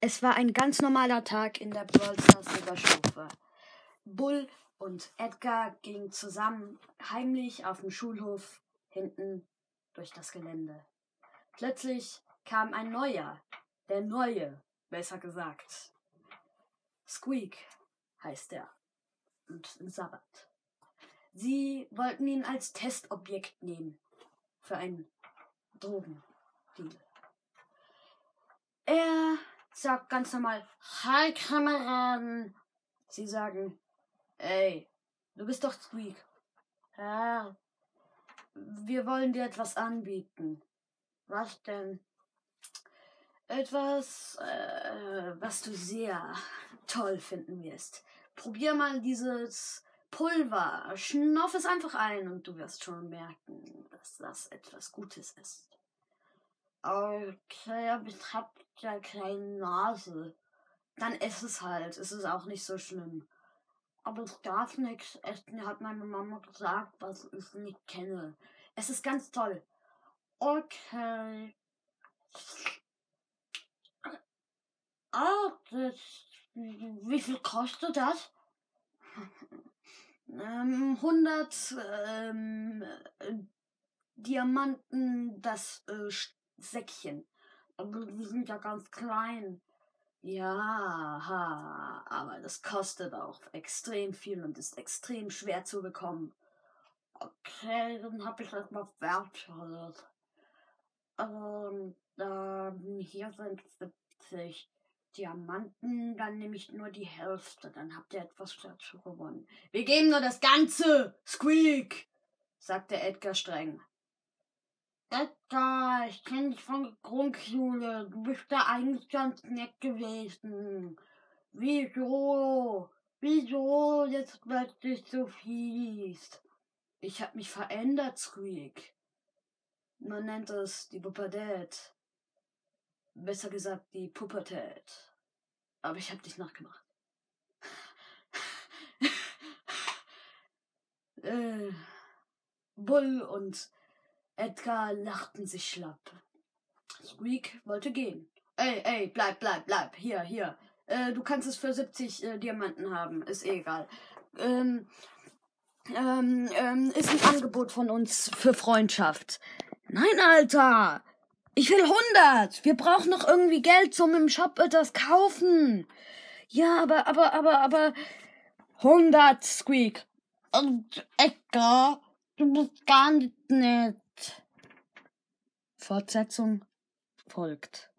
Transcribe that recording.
Es war ein ganz normaler Tag in der Brawl Stars Oberstufe. Bull und Edgar gingen zusammen heimlich auf dem Schulhof hinten durch das Gelände. Plötzlich kam ein neuer, der Neue, besser gesagt. Squeak heißt er und Sabbat. Sie wollten ihn als Testobjekt nehmen für einen Drogendeal. Er sagt ganz normal, Hi Kameraden. Sie sagen, ey, du bist doch Squeak. Ja, wir wollen dir etwas anbieten. Was denn? Etwas, äh, was du sehr toll finden wirst. Probier mal dieses Pulver. Schnauf es einfach ein und du wirst schon merken, dass das etwas Gutes ist. Okay, aber ich hab ja keine Nase. Dann ess es halt. Es ist auch nicht so schlimm. Aber ich darf nichts essen, hat meine Mama gesagt, was ich nicht kenne. Es ist ganz toll. Okay. Ah, das, wie viel kostet das? ähm, 100 ähm, Diamanten das äh, Säckchen. Aber die sind ja ganz klein. Ja, ha, aber das kostet auch extrem viel und ist extrem schwer zu bekommen. Okay, dann hab ich das mal wertschätzt. Und ähm, hier sind 70 Diamanten, dann nehme ich nur die Hälfte, dann habt ihr etwas dazu gewonnen. Wir geben nur das Ganze, Squeak, sagte Edgar streng. Edgar, ich kenne dich von der Grundschule. Du bist da eigentlich ganz nett gewesen. Wieso? Wieso jetzt plötzlich so fies? Ich hab mich verändert, Squeak. Man nennt es die Pubertät. Besser gesagt, die Pubertät. Aber ich hab dich nachgemacht. äh, Bull und Edgar lachten sich schlapp. Squeak wollte gehen. Ey, ey, bleib, bleib, bleib. Hier, hier. Äh, du kannst es für 70 äh, Diamanten haben. Ist eh egal. Ähm, ähm, ähm, ist ein Angebot von uns für Freundschaft. Nein, Alter. Ich will 100. Wir brauchen noch irgendwie Geld zum im Shop etwas kaufen. Ja, aber, aber, aber, aber. 100, Squeak. Und Edgar, du bist gar nicht nett. Fortsetzung folgt.